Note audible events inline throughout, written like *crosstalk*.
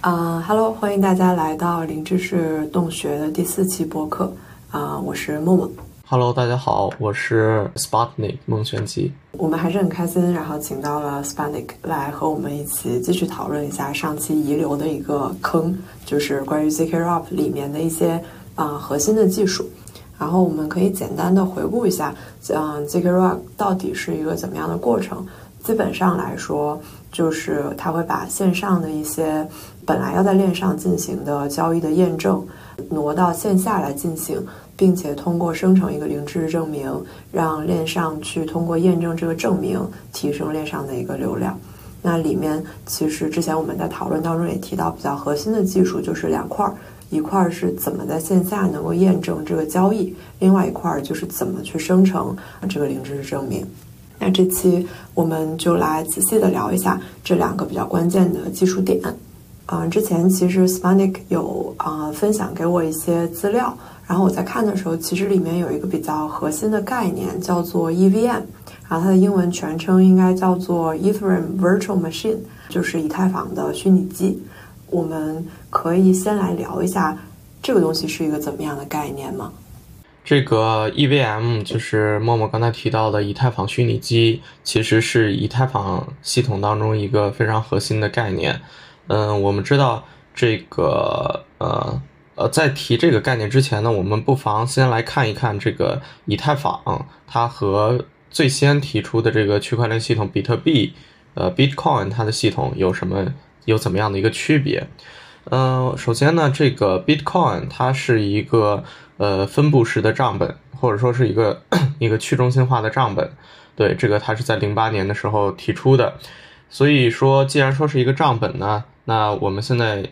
啊哈喽，欢迎大家来到零知识洞穴的第四期播客啊，我是默默。Hello，大家好，我是 Sputnik 孟玄机。我们还是很开心，然后请到了 Sputnik 来和我们一起继续讨论一下上期遗留的一个坑，就是关于 zkRoP 里面的一些啊核心的技术。然后我们可以简单的回顾一下，嗯，zkRoP 到底是一个怎么样的过程？基本上来说，就是它会把线上的一些本来要在链上进行的交易的验证，挪到线下来进行。并且通过生成一个零知识证明，让链上去通过验证这个证明，提升链上的一个流量。那里面其实之前我们在讨论当中也提到，比较核心的技术就是两块儿，一块儿是怎么在线下能够验证这个交易，另外一块儿就是怎么去生成这个零知识证明。那这期我们就来仔细的聊一下这两个比较关键的技术点。啊，之前其实 Spanic 有啊分享给我一些资料。然后我在看的时候，其实里面有一个比较核心的概念，叫做 EVM，然后它的英文全称应该叫做 Ethereum Virtual Machine，就是以太坊的虚拟机。我们可以先来聊一下这个东西是一个怎么样的概念吗？这个 EVM 就是默默刚才提到的以太坊虚拟机，其实是以太坊系统当中一个非常核心的概念。嗯，我们知道这个呃。呃，在提这个概念之前呢，我们不妨先来看一看这个以太坊，它和最先提出的这个区块链系统比特币，呃，Bitcoin 它的系统有什么有怎么样的一个区别？嗯，首先呢，这个 Bitcoin 它是一个呃分布式的账本，或者说是一个 *coughs* 一个去中心化的账本。对，这个它是在零八年的时候提出的。所以说，既然说是一个账本呢，那我们现在。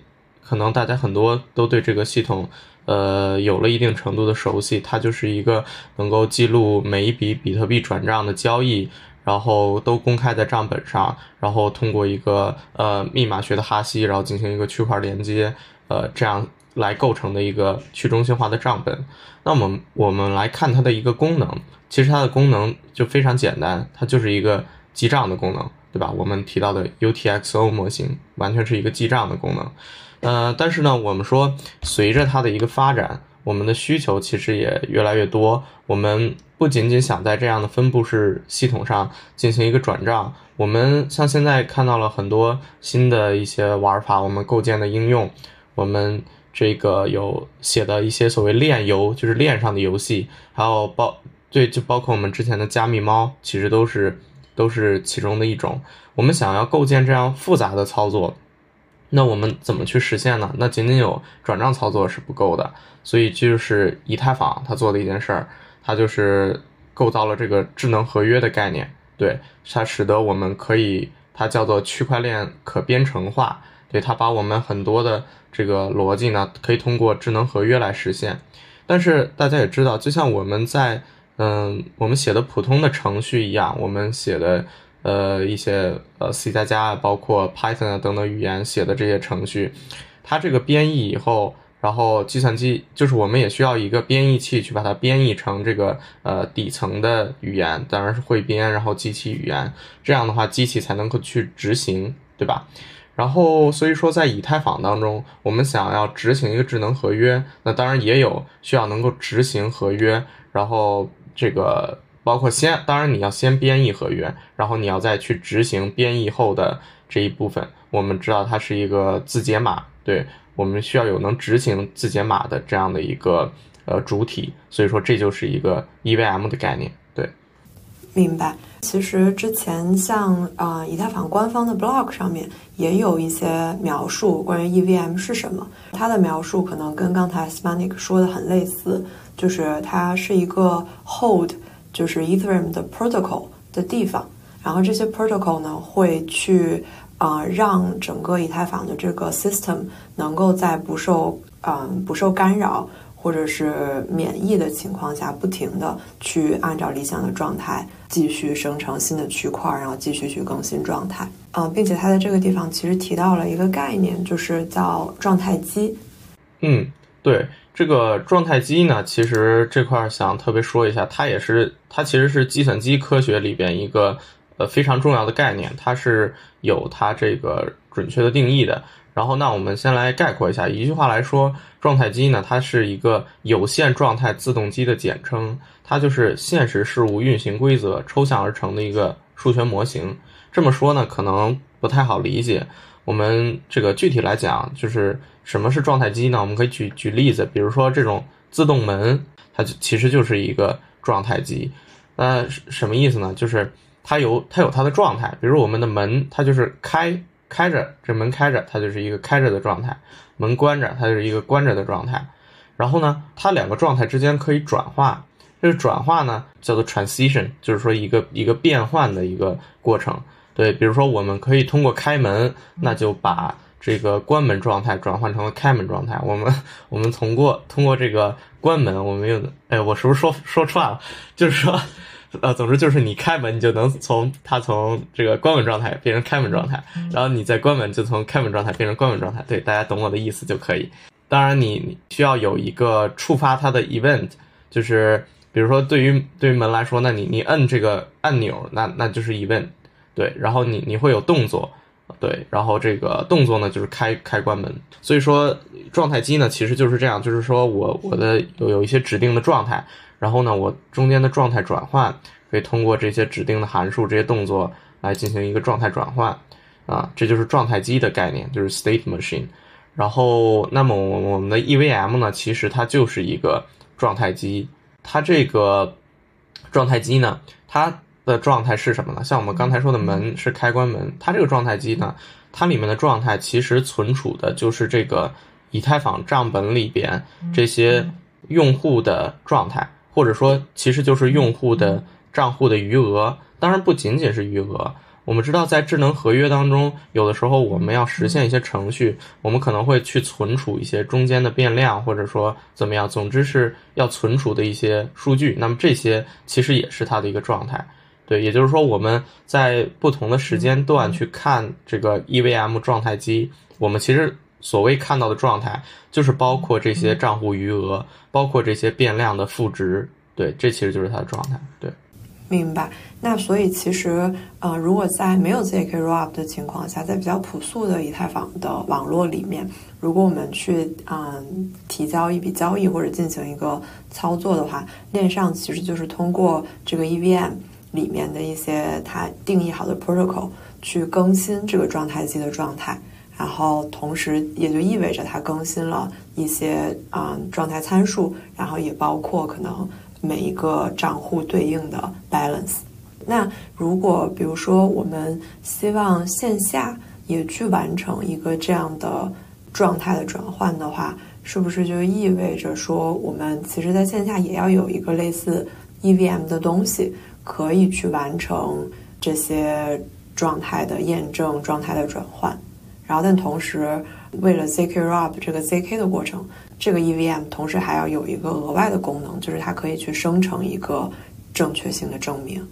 可能大家很多都对这个系统，呃，有了一定程度的熟悉。它就是一个能够记录每一笔比特币转账的交易，然后都公开在账本上，然后通过一个呃密码学的哈希，然后进行一个区块连接，呃，这样来构成的一个去中心化的账本。那么我们来看它的一个功能，其实它的功能就非常简单，它就是一个记账的功能，对吧？我们提到的 UTXO 模型完全是一个记账的功能。呃，但是呢，我们说随着它的一个发展，我们的需求其实也越来越多。我们不仅仅想在这样的分布式系统上进行一个转账，我们像现在看到了很多新的一些玩法，我们构建的应用，我们这个有写的一些所谓链游，就是链上的游戏，还有包对，就包括我们之前的加密猫，其实都是都是其中的一种。我们想要构建这样复杂的操作。那我们怎么去实现呢？那仅仅有转账操作是不够的，所以就是以太坊它做的一件事儿，它就是构造了这个智能合约的概念，对它使得我们可以，它叫做区块链可编程化，对它把我们很多的这个逻辑呢，可以通过智能合约来实现。但是大家也知道，就像我们在嗯我们写的普通的程序一样，我们写的。呃，一些呃 C 加加啊包括 Python 啊等等语言写的这些程序，它这个编译以后，然后计算机就是我们也需要一个编译器去把它编译成这个呃底层的语言，当然是汇编，然后机器语言，这样的话机器才能够去执行，对吧？然后所以说在以太坊当中，我们想要执行一个智能合约，那当然也有需要能够执行合约，然后这个。包括先，当然你要先编译合约，然后你要再去执行编译后的这一部分。我们知道它是一个字节码，对我们需要有能执行字节码的这样的一个呃主体，所以说这就是一个 EVM 的概念。对，明白。其实之前像啊以太坊官方的 blog 上面也有一些描述关于 EVM 是什么，它的描述可能跟刚才 Spanic 说的很类似，就是它是一个 hold。就是 Ethereum 的 protocol 的地方，然后这些 protocol 呢会去啊让整个以太坊的这个 system 能够在不受嗯不受干扰或者是免疫的情况下，不停的去按照理想的状态继续生成新的区块，然后继续去更新状态。嗯，并且它在这个地方其实提到了一个概念，就是叫状态机。嗯，对。这个状态机呢，其实这块想特别说一下，它也是它其实是计算机科学里边一个呃非常重要的概念，它是有它这个准确的定义的。然后，那我们先来概括一下，一句话来说，状态机呢，它是一个有限状态自动机的简称，它就是现实事物运行规则抽象而成的一个数学模型。这么说呢，可能不太好理解。我们这个具体来讲，就是什么是状态机呢？我们可以举举例子，比如说这种自动门，它就其实就是一个状态机。那什么意思呢？就是它有它有它的状态，比如我们的门，它就是开。开着，这门开着，它就是一个开着的状态；门关着，它就是一个关着的状态。然后呢，它两个状态之间可以转化，这个转化呢叫做 transition，就是说一个一个变换的一个过程。对，比如说我们可以通过开门，那就把这个关门状态转换成了开门状态。我们我们通过通过这个关门，我们又哎，我是不是说说串了？就是说。呃，总之就是你开门，你就能从它从这个关门状态变成开门状态，然后你再关门，就从开门状态变成关门状态。对，大家懂我的意思就可以。当然，你需要有一个触发它的 event，就是比如说对于对于门来说，那你你摁这个按钮，那那就是 event，对，然后你你会有动作，对，然后这个动作呢就是开开关门。所以说状态机呢其实就是这样，就是说我我的有有一些指定的状态。然后呢，我中间的状态转换可以通过这些指定的函数、这些动作来进行一个状态转换，啊，这就是状态机的概念，就是 state machine。然后，那么我我们的 EVM 呢，其实它就是一个状态机。它这个状态机呢，它的状态是什么呢？像我们刚才说的门是开关门，它这个状态机呢，它里面的状态其实存储的就是这个以太坊账本里边这些用户的状态。或者说，其实就是用户的账户的余额，当然不仅仅是余额。我们知道，在智能合约当中，有的时候我们要实现一些程序，我们可能会去存储一些中间的变量，或者说怎么样，总之是要存储的一些数据。那么这些其实也是它的一个状态。对，也就是说，我们在不同的时间段去看这个 EVM 状态机，我们其实。所谓看到的状态，就是包括这些账户余额，包括这些变量的赋值，对，这其实就是它的状态。对，明白。那所以其实，呃，如果在没有 zk rollup 的情况下，在比较朴素的以太坊的网络里面，如果我们去嗯提交一笔交易或者进行一个操作的话，链上其实就是通过这个 EVM 里面的一些它定义好的 protocol 去更新这个状态机的状态。然后同时也就意味着它更新了一些啊状态参数，然后也包括可能每一个账户对应的 balance。那如果比如说我们希望线下也去完成一个这样的状态的转换的话，是不是就意味着说我们其实在线下也要有一个类似 EVM 的东西，可以去完成这些状态的验证、状态的转换？然后，但同时，为了 zk rollup 这个 zk 的过程，这个 EVM 同时还要有一个额外的功能，就是它可以去生成一个正确性的证明。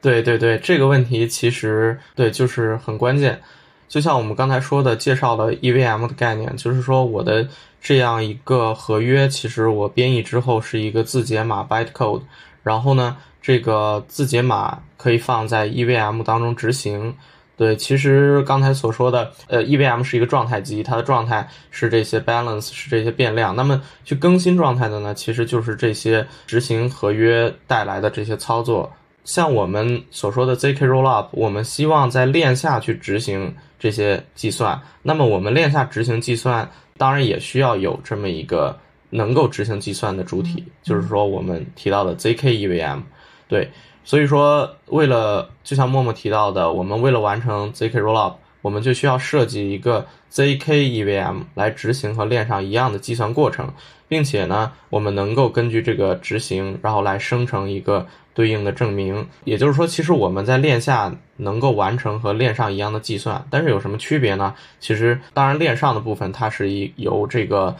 对对对，这个问题其实对就是很关键。就像我们刚才说的，介绍了 EVM 的概念，就是说我的这样一个合约，其实我编译之后是一个字节码 bytecode，然后呢，这个字节码可以放在 EVM 当中执行。对，其实刚才所说的，呃，EVM 是一个状态机，它的状态是这些 balance，是这些变量。那么去更新状态的呢，其实就是这些执行合约带来的这些操作。像我们所说的 zk rollup，我们希望在链下去执行这些计算。那么我们链下执行计算，当然也需要有这么一个能够执行计算的主体，就是说我们提到的 zk EVM。对。所以说，为了就像默默提到的，我们为了完成 zk rollup，我们就需要设计一个 zk EVM 来执行和链上一样的计算过程，并且呢，我们能够根据这个执行，然后来生成一个对应的证明。也就是说，其实我们在链下能够完成和链上一样的计算，但是有什么区别呢？其实，当然链上的部分它是一由这个。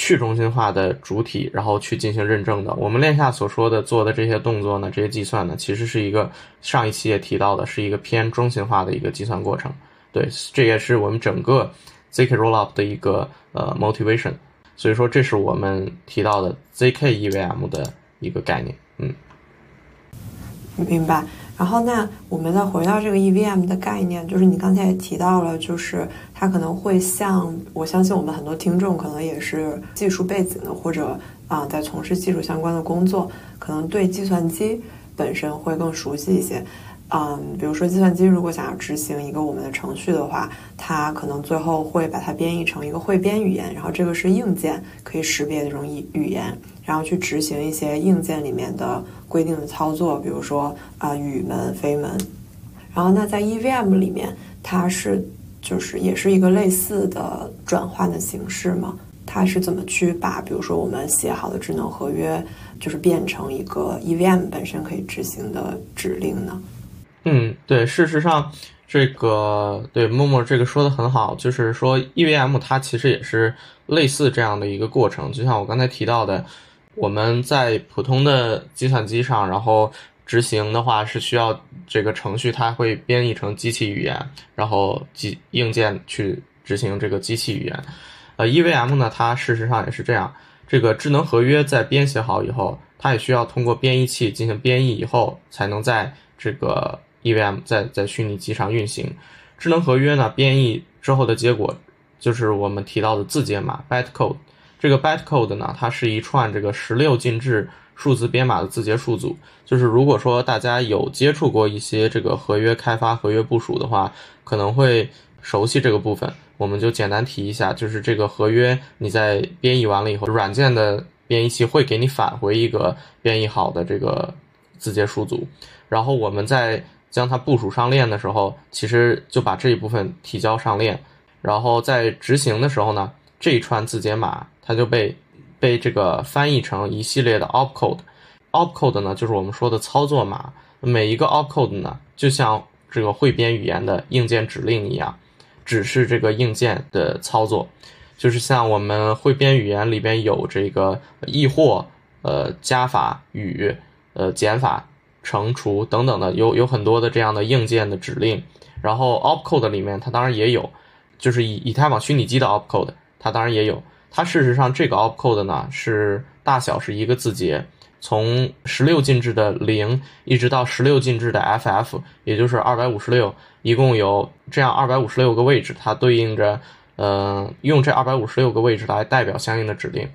去中心化的主体，然后去进行认证的。我们链下所说的做的这些动作呢，这些计算呢，其实是一个上一期也提到的，是一个偏中心化的一个计算过程。对，这也是我们整个 zk rollup 的一个呃 motivation。所以说，这是我们提到的 zk EVM 的一个概念。嗯，明白。然后，那我们再回到这个 EVM 的概念，就是你刚才也提到了，就是它可能会像，我相信我们很多听众可能也是技术背景的，或者啊在从事技术相关的工作，可能对计算机本身会更熟悉一些。嗯，比如说计算机如果想要执行一个我们的程序的话，它可能最后会把它编译成一个汇编语言，然后这个是硬件可以识别的这种语语言，然后去执行一些硬件里面的规定的操作，比如说啊雨门、飞门。然后那在 EVM 里面，它是就是也是一个类似的转换的形式嘛？它是怎么去把比如说我们写好的智能合约，就是变成一个 EVM 本身可以执行的指令呢？嗯，对，事实上，这个对默默这个说的很好，就是说 EVM 它其实也是类似这样的一个过程，就像我刚才提到的，我们在普通的计算机上，然后执行的话是需要这个程序它会编译成机器语言，然后机硬件去执行这个机器语言。呃，EVM 呢，它事实上也是这样，这个智能合约在编写好以后，它也需要通过编译器进行编译以后，才能在这个 EVM 在在虚拟机上运行，智能合约呢编译之后的结果就是我们提到的字节码 bytecode。这个 bytecode 呢，它是一串这个十六进制数字编码的字节数组。就是如果说大家有接触过一些这个合约开发、合约部署的话，可能会熟悉这个部分。我们就简单提一下，就是这个合约你在编译完了以后，软件的编译器会给你返回一个编译好的这个字节数组，然后我们在将它部署上链的时候，其实就把这一部分提交上链，然后在执行的时候呢，这一串字节码它就被被这个翻译成一系列的 opcode，opcode 呢就是我们说的操作码，每一个 opcode 呢就像这个汇编语言的硬件指令一样，指示这个硬件的操作，就是像我们汇编语言里边有这个易或、呃加法、与、呃减法。乘除等等的有有很多的这样的硬件的指令，然后 opcode 里面它当然也有，就是以以太坊虚拟机的 opcode 它当然也有。它事实上这个 opcode 呢是大小是一个字节，从十六进制的零一直到十六进制的 ff，也就是二百五十六，一共有这样二百五十六个位置，它对应着呃用这二百五十六个位置来代表相应的指令。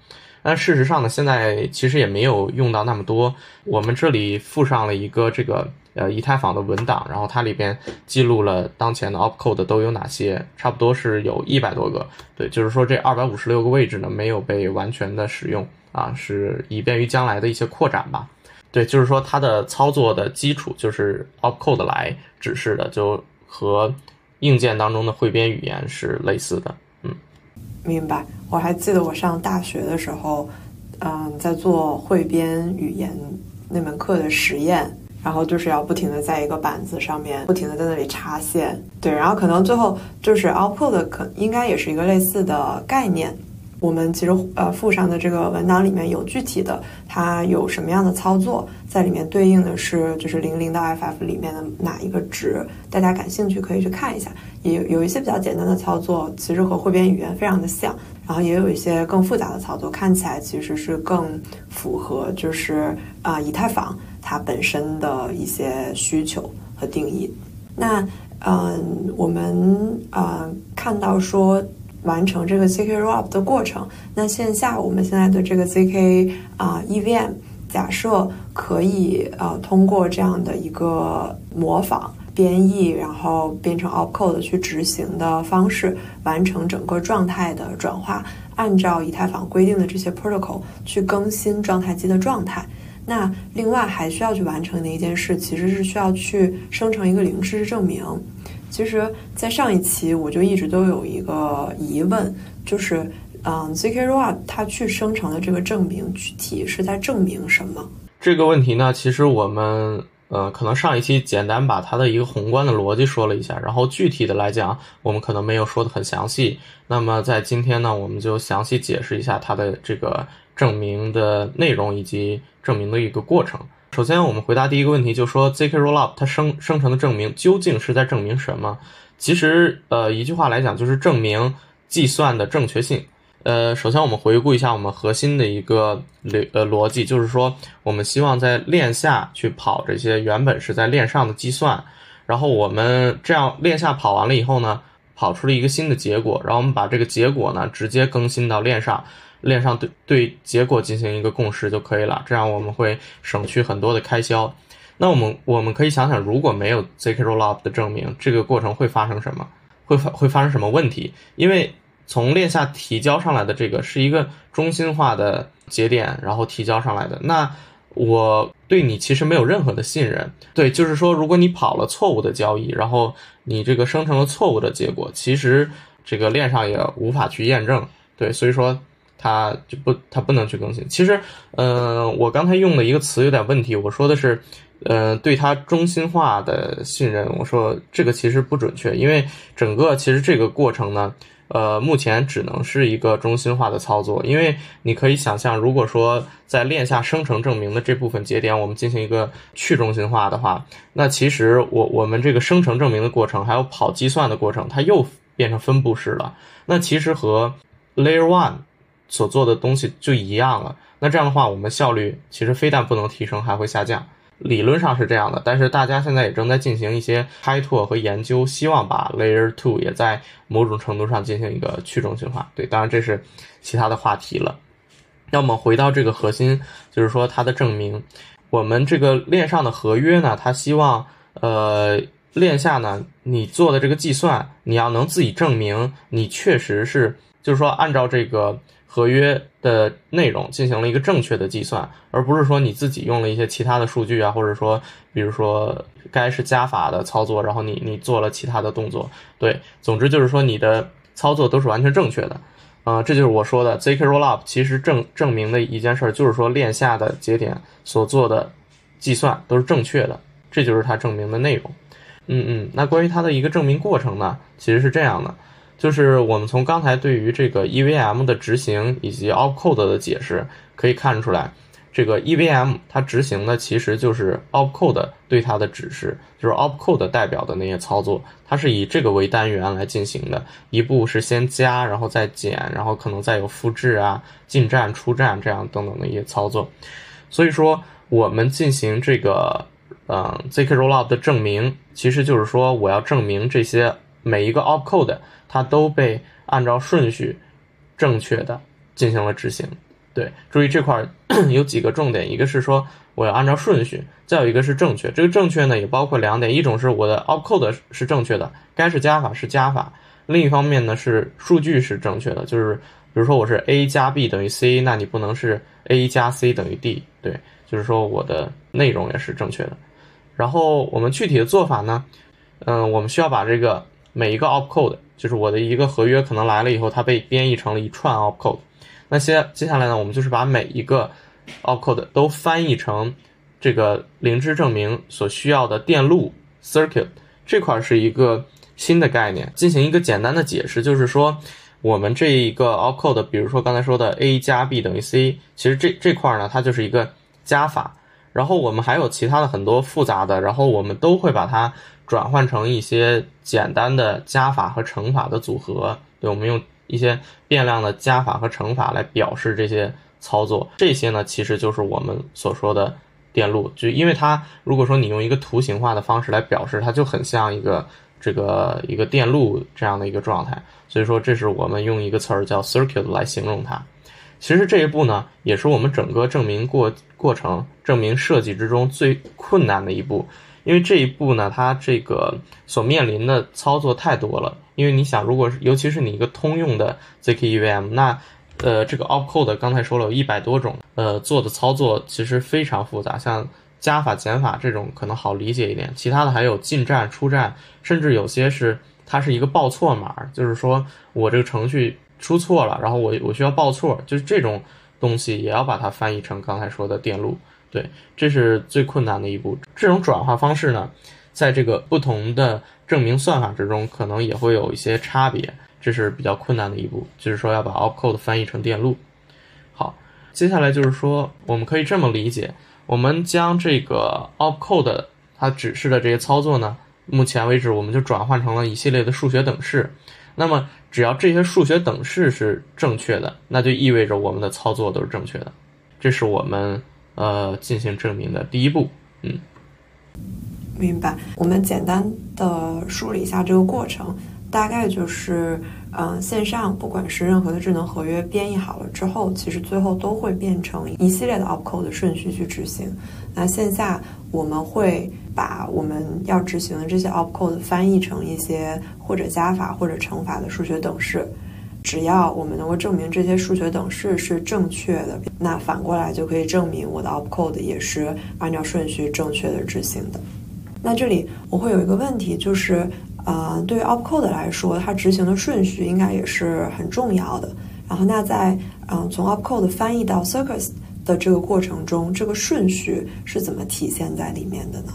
但事实上呢，现在其实也没有用到那么多。我们这里附上了一个这个呃以太坊的文档，然后它里边记录了当前的 opcode 都有哪些，差不多是有一百多个。对，就是说这二百五十六个位置呢没有被完全的使用啊，是以便于将来的一些扩展吧。对，就是说它的操作的基础就是 opcode 来指示的，就和硬件当中的汇编语言是类似的。明白，我还记得我上大学的时候，嗯，在做汇编语言那门课的实验，然后就是要不停的在一个板子上面不停的在那里插线，对，然后可能最后就是 output 可应该也是一个类似的概念。我们其实呃附上的这个文档里面有具体的，它有什么样的操作，在里面对应的是就是零零到 FF 里面的哪一个值，大家感兴趣可以去看一下。也有一些比较简单的操作，其实和汇编语言非常的像，然后也有一些更复杂的操作，看起来其实是更符合就是啊以太坊它本身的一些需求和定义。那嗯，我们啊看到说。完成这个 zk rollup 的过程。那线下我们现在的这个 zk 啊 EVM，假设可以呃通过这样的一个模仿编译，然后变成 opcode 去执行的方式，完成整个状态的转化，按照以太坊规定的这些 protocol 去更新状态机的状态。那另外还需要去完成的一件事，其实是需要去生成一个零知识证明。其实，在上一期我就一直都有一个疑问，就是，嗯，zk r o a 它去生成的这个证明，具体是在证明什么？这个问题呢，其实我们，呃，可能上一期简单把它的一个宏观的逻辑说了一下，然后具体的来讲，我们可能没有说的很详细。那么在今天呢，我们就详细解释一下它的这个证明的内容以及证明的一个过程。首先，我们回答第一个问题，就说 zk rollup 它生生成的证明究竟是在证明什么？其实，呃，一句话来讲，就是证明计算的正确性。呃，首先我们回顾一下我们核心的一个逻呃逻辑，就是说我们希望在链下去跑这些原本是在链上的计算，然后我们这样链下跑完了以后呢，跑出了一个新的结果，然后我们把这个结果呢直接更新到链上，链上对对结果进行一个共识就可以了，这样我们会省去很多的开销。那我们我们可以想想，如果没有 zk rollup 的证明，这个过程会发生什么？会发会发生什么问题？因为从链下提交上来的这个是一个中心化的节点，然后提交上来的。那我对你其实没有任何的信任。对，就是说，如果你跑了错误的交易，然后你这个生成了错误的结果，其实这个链上也无法去验证。对，所以说它就不它不能去更新。其实，嗯，我刚才用的一个词有点问题，我说的是，呃，对它中心化的信任。我说这个其实不准确，因为整个其实这个过程呢。呃，目前只能是一个中心化的操作，因为你可以想象，如果说在链下生成证明的这部分节点，我们进行一个去中心化的话，那其实我我们这个生成证明的过程，还有跑计算的过程，它又变成分布式了。那其实和 Layer One 所做的东西就一样了。那这样的话，我们效率其实非但不能提升，还会下降。理论上是这样的，但是大家现在也正在进行一些开拓和研究，希望把 Layer Two 也在某种程度上进行一个去中心化。对，当然这是其他的话题了。那么回到这个核心，就是说它的证明，我们这个链上的合约呢，它希望呃链下呢你做的这个计算，你要能自己证明你确实是，就是说按照这个。合约的内容进行了一个正确的计算，而不是说你自己用了一些其他的数据啊，或者说，比如说该是加法的操作，然后你你做了其他的动作。对，总之就是说你的操作都是完全正确的。啊，这就是我说的 zk rollup 其实证证明的一件事，就是说链下的节点所做的计算都是正确的，这就是它证明的内容。嗯嗯，那关于它的一个证明过程呢，其实是这样的。就是我们从刚才对于这个 EVM 的执行以及 opcode 的解释可以看出来，这个 EVM 它执行的其实就是 opcode 对它的指示，就是 opcode 代表的那些操作，它是以这个为单元来进行的。一步是先加，然后再减，然后可能再有复制啊、进站、出站这样等等的一些操作。所以说，我们进行这个嗯 zk rollup 的证明，其实就是说我要证明这些每一个 opcode。它都被按照顺序正确的进行了执行，对，注意这块 *clears throat* 有几个重点，一个是说我要按照顺序，再有一个是正确。这个正确呢也包括两点，一种是我的 opcode 是正确的，该是加法是加法；另一方面呢是数据是正确的，就是比如说我是 a 加 b 等于 c，那你不能是 a 加 c 等于 d，对，就是说我的内容也是正确的。然后我们具体的做法呢，嗯，我们需要把这个每一个 opcode。就是我的一个合约可能来了以后，它被编译成了一串 opcode。那接接下来呢，我们就是把每一个 opcode 都翻译成这个灵芝证明所需要的电路 circuit 这块是一个新的概念，进行一个简单的解释，就是说我们这一个 opcode，比如说刚才说的 a 加 b 等于 c，其实这这块呢，它就是一个加法。然后我们还有其他的很多复杂的，然后我们都会把它。转换成一些简单的加法和乘法的组合，对，我们用一些变量的加法和乘法来表示这些操作。这些呢，其实就是我们所说的电路。就因为它，如果说你用一个图形化的方式来表示，它就很像一个这个一个电路这样的一个状态。所以说，这是我们用一个词儿叫 circuit 来形容它。其实这一步呢，也是我们整个证明过过程、证明设计之中最困难的一步。因为这一步呢，它这个所面临的操作太多了。因为你想，如果是尤其是你一个通用的 zk EVM，那呃，这个 opcode 刚才说了有一百多种，呃，做的操作其实非常复杂。像加法、减法这种可能好理解一点，其他的还有进站、出站，甚至有些是它是一个报错码，就是说我这个程序出错了，然后我我需要报错，就是这种东西也要把它翻译成刚才说的电路。对，这是最困难的一步。这种转化方式呢，在这个不同的证明算法之中，可能也会有一些差别。这是比较困难的一步，就是说要把 opcode 翻译成电路。好，接下来就是说，我们可以这么理解：我们将这个 opcode 它指示的这些操作呢，目前为止我们就转换成了一系列的数学等式。那么只要这些数学等式是正确的，那就意味着我们的操作都是正确的。这是我们呃进行证明的第一步。嗯，明白。我们简单的梳理一下这个过程，大概就是。嗯，线上不管是任何的智能合约编译好了之后，其实最后都会变成一系列的 opcode 顺序去执行。那线下我们会把我们要执行的这些 opcode 翻译成一些或者加法或者乘法的数学等式。只要我们能够证明这些数学等式是正确的，那反过来就可以证明我的 opcode 也是按照顺序正确的执行的。那这里我会有一个问题，就是。呃，对于 opcode 来说，它执行的顺序应该也是很重要的。然后，那在嗯从 opcode 翻译到 circus 的这个过程中，这个顺序是怎么体现在里面的呢？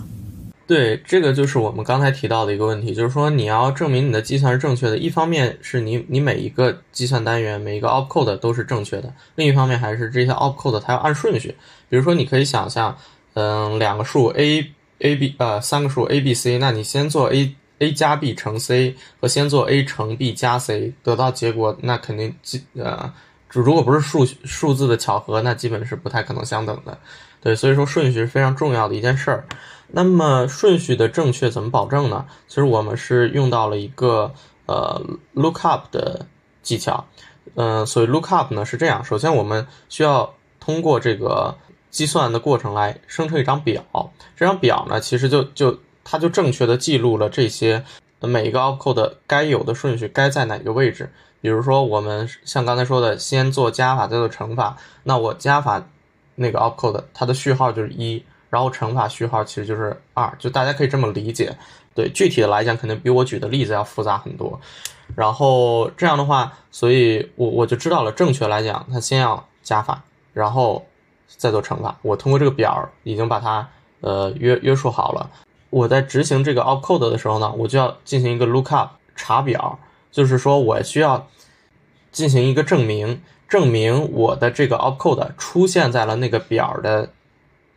对，这个就是我们刚才提到的一个问题，就是说你要证明你的计算是正确的，一方面是你你每一个计算单元每一个 opcode 都是正确的，另一方面还是这些 opcode 它要按顺序。比如说，你可以想象，嗯，两个数 a a b 呃三个数 a b c，那你先做 a。a 加 b 乘 c 和先做 a 乘 b 加 c 得到结果，那肯定基呃，如果不是数数字的巧合，那基本是不太可能相等的。对，所以说顺序是非常重要的一件事儿。那么顺序的正确怎么保证呢？其实我们是用到了一个呃 lookup 的技巧。嗯，所以 lookup 呢是这样：首先我们需要通过这个计算的过程来生成一张表，这张表呢其实就就。它就正确的记录了这些每一个 opcode 该有的顺序该在哪个位置。比如说，我们像刚才说的，先做加法再做乘法，那我加法那个 opcode 它的序号就是一，然后乘法序号其实就是二，就大家可以这么理解。对，具体的来讲，肯定比我举的例子要复杂很多。然后这样的话，所以我我就知道了，正确来讲，它先要加法，然后再做乘法。我通过这个表已经把它呃约约束好了。我在执行这个 opcode 的时候呢，我就要进行一个 lookup 查表，就是说我需要进行一个证明，证明我的这个 opcode 出现在了那个表的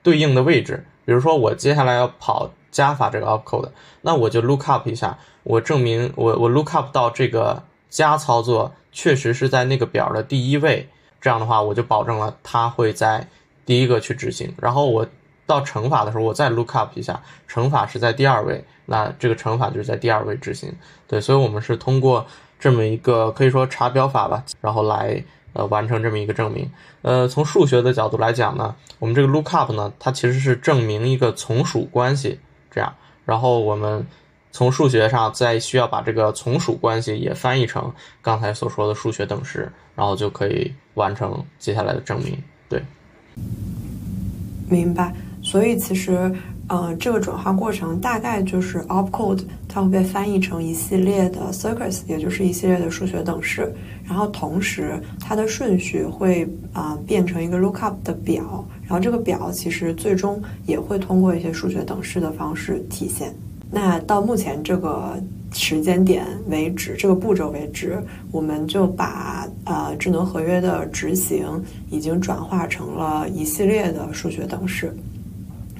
对应的位置。比如说我接下来要跑加法这个 opcode，那我就 lookup 一下，我证明我我 lookup 到这个加操作确实是在那个表的第一位，这样的话我就保证了它会在第一个去执行，然后我。到乘法的时候，我再 look up 一下，乘法是在第二位，那这个乘法就是在第二位执行。对，所以我们是通过这么一个可以说查表法吧，然后来呃完成这么一个证明。呃，从数学的角度来讲呢，我们这个 look up 呢，它其实是证明一个从属关系，这样，然后我们从数学上再需要把这个从属关系也翻译成刚才所说的数学等式，然后就可以完成接下来的证明。对，明白。所以其实，呃，这个转化过程大概就是 opcode 它会被翻译成一系列的 circuits，也就是一系列的数学等式，然后同时它的顺序会啊变成一个 lookup 的表，然后这个表其实最终也会通过一些数学等式的方式体现。那到目前这个时间点为止，这个步骤为止，我们就把呃智能合约的执行已经转化成了一系列的数学等式。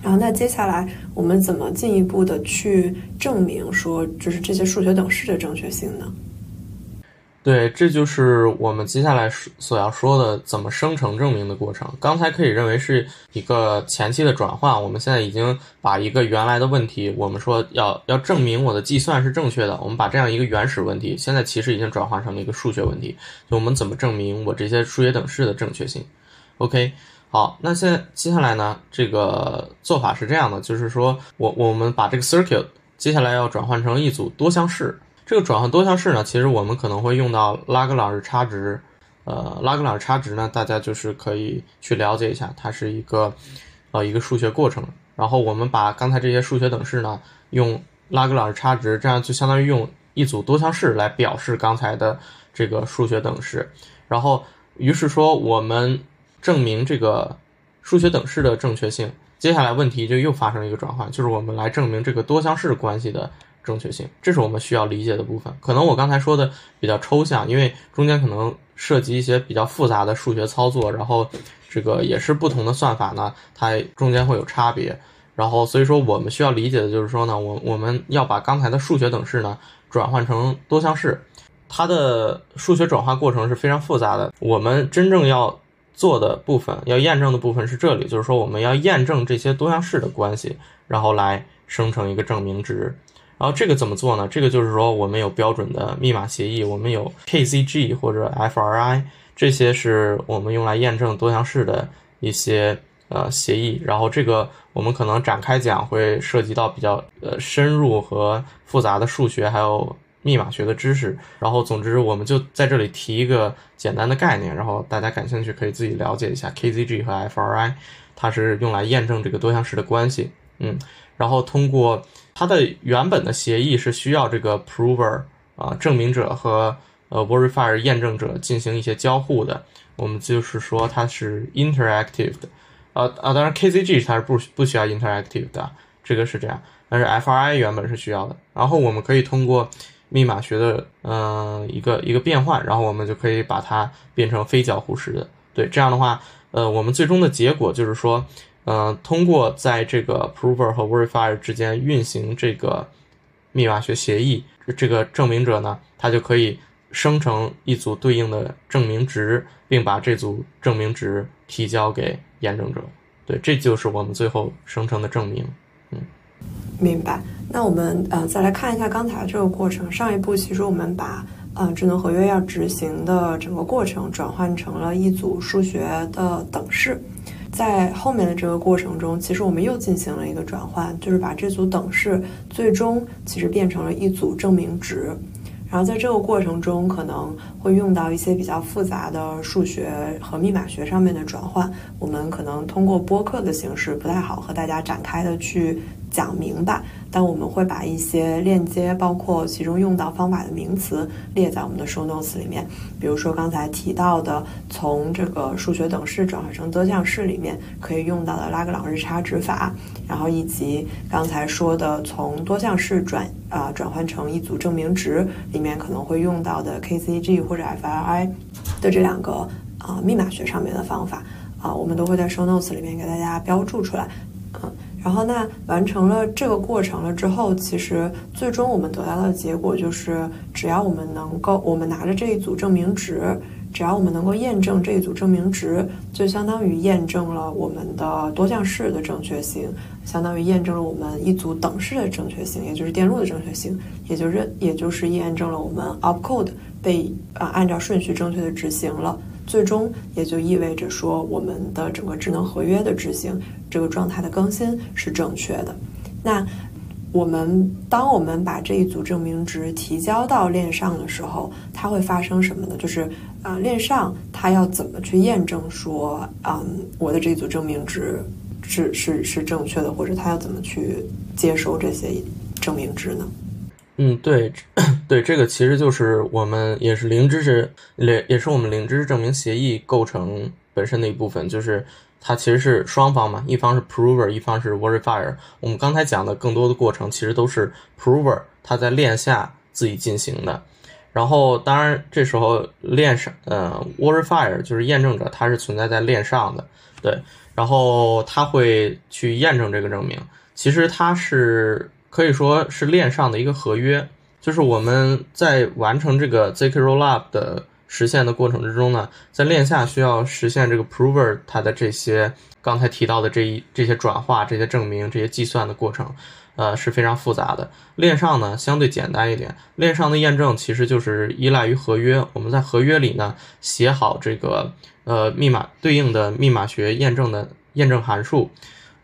然后，那接下来我们怎么进一步的去证明说，就是这些数学等式的正确性呢？对，这就是我们接下来所要说的怎么生成证明的过程。刚才可以认为是一个前期的转换，我们现在已经把一个原来的问题，我们说要要证明我的计算是正确的，我们把这样一个原始问题，现在其实已经转化成了一个数学问题，就我们怎么证明我这些数学等式的正确性？OK。好，那现在接下来呢？这个做法是这样的，就是说我我们把这个 circuit 接下来要转换成一组多项式。这个转换多项式呢，其实我们可能会用到拉格朗日差值。呃，拉格朗日差值呢，大家就是可以去了解一下，它是一个呃一个数学过程。然后我们把刚才这些数学等式呢，用拉格朗日差值，这样就相当于用一组多项式来表示刚才的这个数学等式。然后于是说我们。证明这个数学等式的正确性，接下来问题就又发生了一个转换，就是我们来证明这个多项式关系的正确性，这是我们需要理解的部分。可能我刚才说的比较抽象，因为中间可能涉及一些比较复杂的数学操作，然后这个也是不同的算法呢，它中间会有差别。然后所以说我们需要理解的就是说呢，我我们要把刚才的数学等式呢转换成多项式。它的数学转化过程是非常复杂的。我们真正要做的部分，要验证的部分是这里，就是说我们要验证这些多项式的关系，然后来生成一个证明值。然后这个怎么做呢？这个就是说我们有标准的密码协议，我们有 KZG 或者 FRI，这些是我们用来验证多项式的一些呃协议。然后这个我们可能展开讲会涉及到比较呃深入和复杂的数学还有密码学的知识。然后总之我们就在这里提一个简单的概念，然后大家感兴趣可以自己了解一下 KZG 和 FRI，它是用来验证这个多项式的关系。嗯，然后通过它的原本的协议是需要这个 prover 啊证明者和呃 verifier 验证者进行一些交互的。我们就是说它是 interactive 的，啊啊，当然 KZG 它是不不需要 interactive 的，这个是这样。但是 FRI 原本是需要的。然后我们可以通过密码学的嗯一个一个变换，然后我们就可以把它变成非交互式的。对，这样的话，呃，我们最终的结果就是说。呃，通过在这个 prover 和 verifier 之间运行这个密码学协议，这个证明者呢，他就可以生成一组对应的证明值，并把这组证明值提交给验证者。对，这就是我们最后生成的证明。明白。那我们呃再来看一下刚才这个过程。上一步其实我们把呃智能合约要执行的整个过程转换成了一组数学的等式。在后面的这个过程中，其实我们又进行了一个转换，就是把这组等式最终其实变成了一组证明值。然后在这个过程中，可能会用到一些比较复杂的数学和密码学上面的转换。我们可能通过播客的形式不太好和大家展开的去讲明白。但我们会把一些链接，包括其中用到方法的名词列在我们的 show notes 里面。比如说刚才提到的，从这个数学等式转换成多项式里面可以用到的拉格朗日差值法，然后以及刚才说的从多项式转啊转换成一组证明值里面可能会用到的 KZG 或者 FRI 的这两个啊密码学上面的方法啊，我们都会在 show notes 里面给大家标注出来。然后，那完成了这个过程了之后，其实最终我们得到的结果就是，只要我们能够，我们拿着这一组证明值，只要我们能够验证这一组证明值，就相当于验证了我们的多项式的正确性，相当于验证了我们一组等式的正确性，也就是电路的正确性，也就是也就是验证了我们 opcode 被啊按照顺序正确的执行了。最终也就意味着说，我们的整个智能合约的执行，这个状态的更新是正确的。那我们当我们把这一组证明值提交到链上的时候，它会发生什么呢？就是啊，链上它要怎么去验证说，嗯，我的这一组证明值是是是正确的，或者它要怎么去接收这些证明值呢？嗯，对，对，这个其实就是我们也是零知识，也也是我们零知识证明协议构成本身的一部分，就是它其实是双方嘛，一方是 prover，一方是 verifier。我们刚才讲的更多的过程其实都是 prover 它在链下自己进行的，然后当然这时候链上，呃，verifier 就是验证者，它是存在在链上的，对，然后他会去验证这个证明，其实它是。可以说是链上的一个合约，就是我们在完成这个 zk rollup 的实现的过程之中呢，在链下需要实现这个 prover 它的这些刚才提到的这一这些转化、这些证明、这些计算的过程，呃是非常复杂的。链上呢相对简单一点，链上的验证其实就是依赖于合约，我们在合约里呢写好这个呃密码对应的密码学验证的验证函数，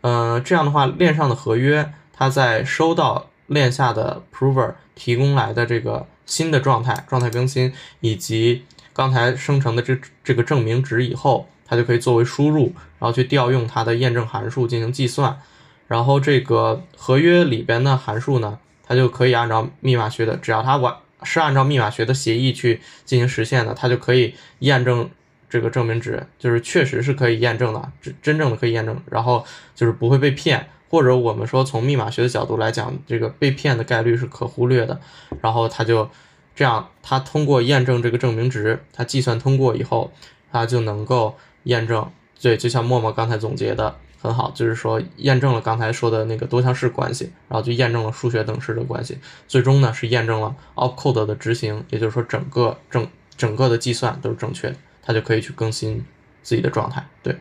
呃这样的话链上的合约。它在收到链下的 prover 提供来的这个新的状态、状态更新，以及刚才生成的这这个证明值以后，它就可以作为输入，然后去调用它的验证函数进行计算。然后这个合约里边的函数呢，它就可以按照密码学的，只要它完是按照密码学的协议去进行实现的，它就可以验证这个证明值，就是确实是可以验证的，真真正的可以验证，然后就是不会被骗。或者我们说从密码学的角度来讲，这个被骗的概率是可忽略的。然后他就这样，他通过验证这个证明值，他计算通过以后，他就能够验证。对，就像默默刚才总结的，很好，就是说验证了刚才说的那个多项式关系，然后就验证了数学等式的关系，最终呢是验证了 opcode 的执行，也就是说整个整整个的计算都是正确的，它就可以去更新自己的状态。对，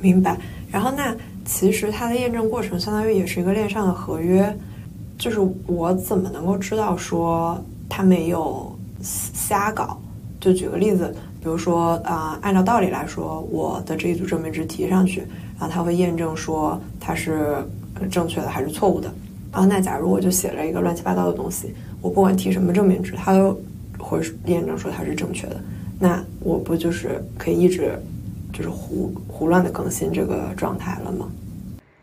明白。然后那其实它的验证过程相当于也是一个链上的合约，就是我怎么能够知道说它没有瞎搞？就举个例子。比如说啊，按照道理来说，我的这一组证明值提上去，然后它会验证说它是正确的还是错误的。啊，那假如我就写了一个乱七八糟的东西，我不管提什么证明值，它都会验证说它是正确的。那我不就是可以一直就是胡胡乱的更新这个状态了吗？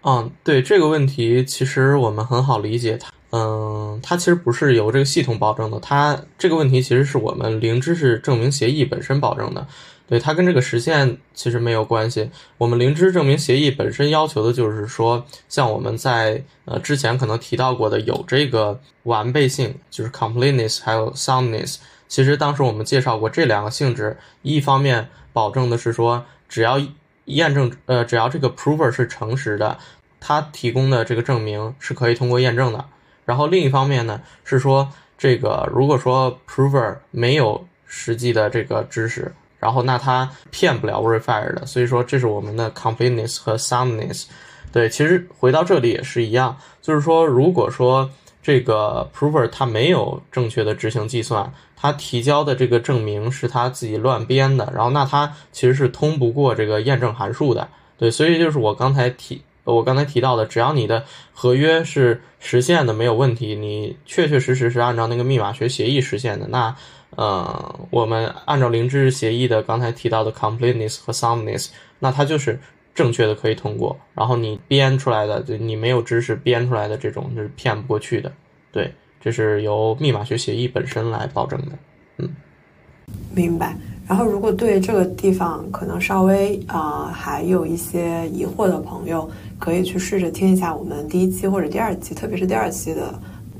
嗯，对这个问题，其实我们很好理解它。嗯，它其实不是由这个系统保证的，它这个问题其实是我们零知识证明协议本身保证的，对它跟这个实现其实没有关系。我们零知识证明协议本身要求的就是说，像我们在呃之前可能提到过的，有这个完备性，就是 completeness，还有 soundness。其实当时我们介绍过这两个性质，一方面保证的是说，只要验证呃只要这个 prover 是诚实的，他提供的这个证明是可以通过验证的。然后另一方面呢，是说这个如果说 prover 没有实际的这个知识，然后那他骗不了 verifier 的，所以说这是我们的 completeness 和 soundness。对，其实回到这里也是一样，就是说如果说这个 prover 它没有正确的执行计算，他提交的这个证明是他自己乱编的，然后那他其实是通不过这个验证函数的。对，所以就是我刚才提。我刚才提到的，只要你的合约是实现的没有问题，你确确实实是按照那个密码学协议实现的，那呃，我们按照零知识协议的刚才提到的 completeness 和 soundness，那它就是正确的可以通过。然后你编出来的，就你没有知识编出来的这种就是骗不过去的。对，这是由密码学协议本身来保证的。嗯，明白。然后，如果对这个地方可能稍微啊还有一些疑惑的朋友，可以去试着听一下我们第一期或者第二期，特别是第二期的，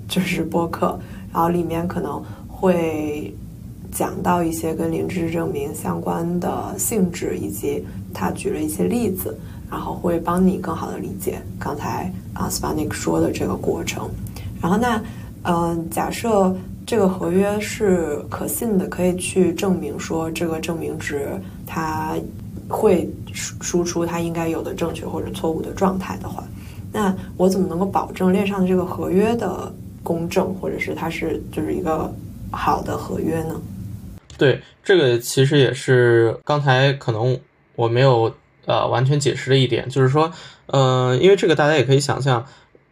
就是播客。然后里面可能会讲到一些跟零知识证明相关的性质，以及他举了一些例子，然后会帮你更好的理解刚才啊 Spanik 说的这个过程。然后那嗯，假设。这个合约是可信的，可以去证明说这个证明值它会输输出它应该有的正确或者错误的状态的话，那我怎么能够保证链上的这个合约的公正，或者是它是就是一个好的合约呢？对，这个其实也是刚才可能我没有呃完全解释的一点，就是说，嗯，因为这个大家也可以想象，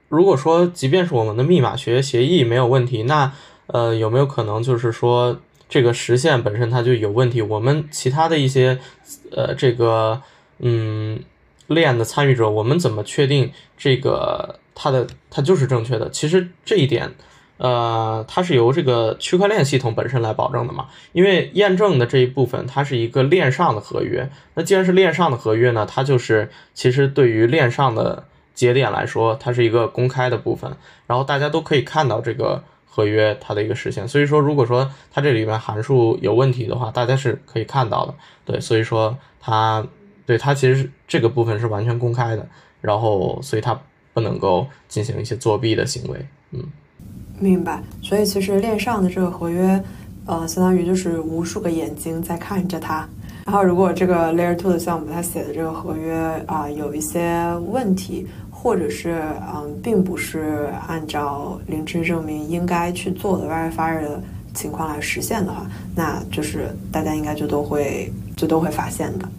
如果说即便是我们的密码学协议没有问题，那呃，有没有可能就是说这个实现本身它就有问题？我们其他的一些呃，这个嗯链的参与者，我们怎么确定这个它的它就是正确的？其实这一点，呃，它是由这个区块链系统本身来保证的嘛。因为验证的这一部分，它是一个链上的合约。那既然是链上的合约呢，它就是其实对于链上的节点来说，它是一个公开的部分，然后大家都可以看到这个。合约它的一个实现，所以说如果说它这里面函数有问题的话，大家是可以看到的。对，所以说它对它其实这个部分是完全公开的，然后所以它不能够进行一些作弊的行为。嗯，明白。所以其实链上的这个合约，呃，相当于就是无数个眼睛在看着它。然后如果这个 Layer Two 的项目它写的这个合约啊有一些问题。或者是嗯，并不是按照零知识证明应该去做的 verifier 的情况来实现的话，那就是大家应该就都会就都会发现的。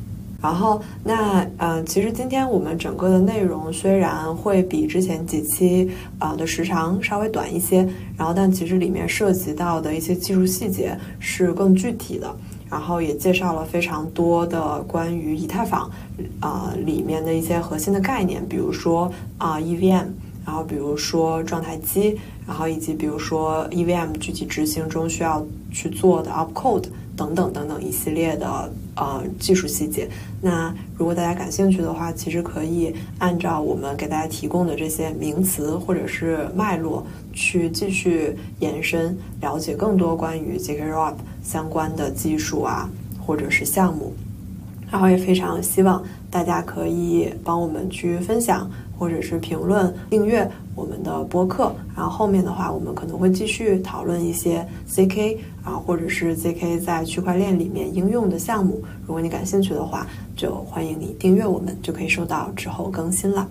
然后那嗯，其实今天我们整个的内容虽然会比之前几期啊的时长稍微短一些，然后但其实里面涉及到的一些技术细节是更具体的。然后也介绍了非常多的关于以太坊，啊里面的一些核心的概念，比如说啊 EVM，然后比如说状态机，然后以及比如说 EVM 具体执行中需要去做的 opcode 等等等等一系列的呃技术细节。那如果大家感兴趣的话，其实可以按照我们给大家提供的这些名词或者是脉络。去继续延伸，了解更多关于 ZK Rollup 相关的技术啊，或者是项目。然后也非常希望大家可以帮我们去分享，或者是评论、订阅我们的播客。然后后面的话，我们可能会继续讨论一些 ZK 啊，或者是 ZK 在区块链里面应用的项目。如果你感兴趣的话，就欢迎你订阅我们，就可以收到之后更新了。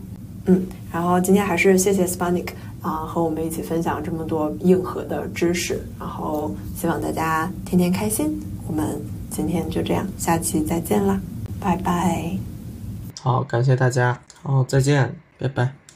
嗯，然后今天还是谢谢 Spanic 啊，和我们一起分享这么多硬核的知识。然后希望大家天天开心。我们。今天就这样，下期再见啦，拜拜。好，感谢大家，好，再见，拜拜。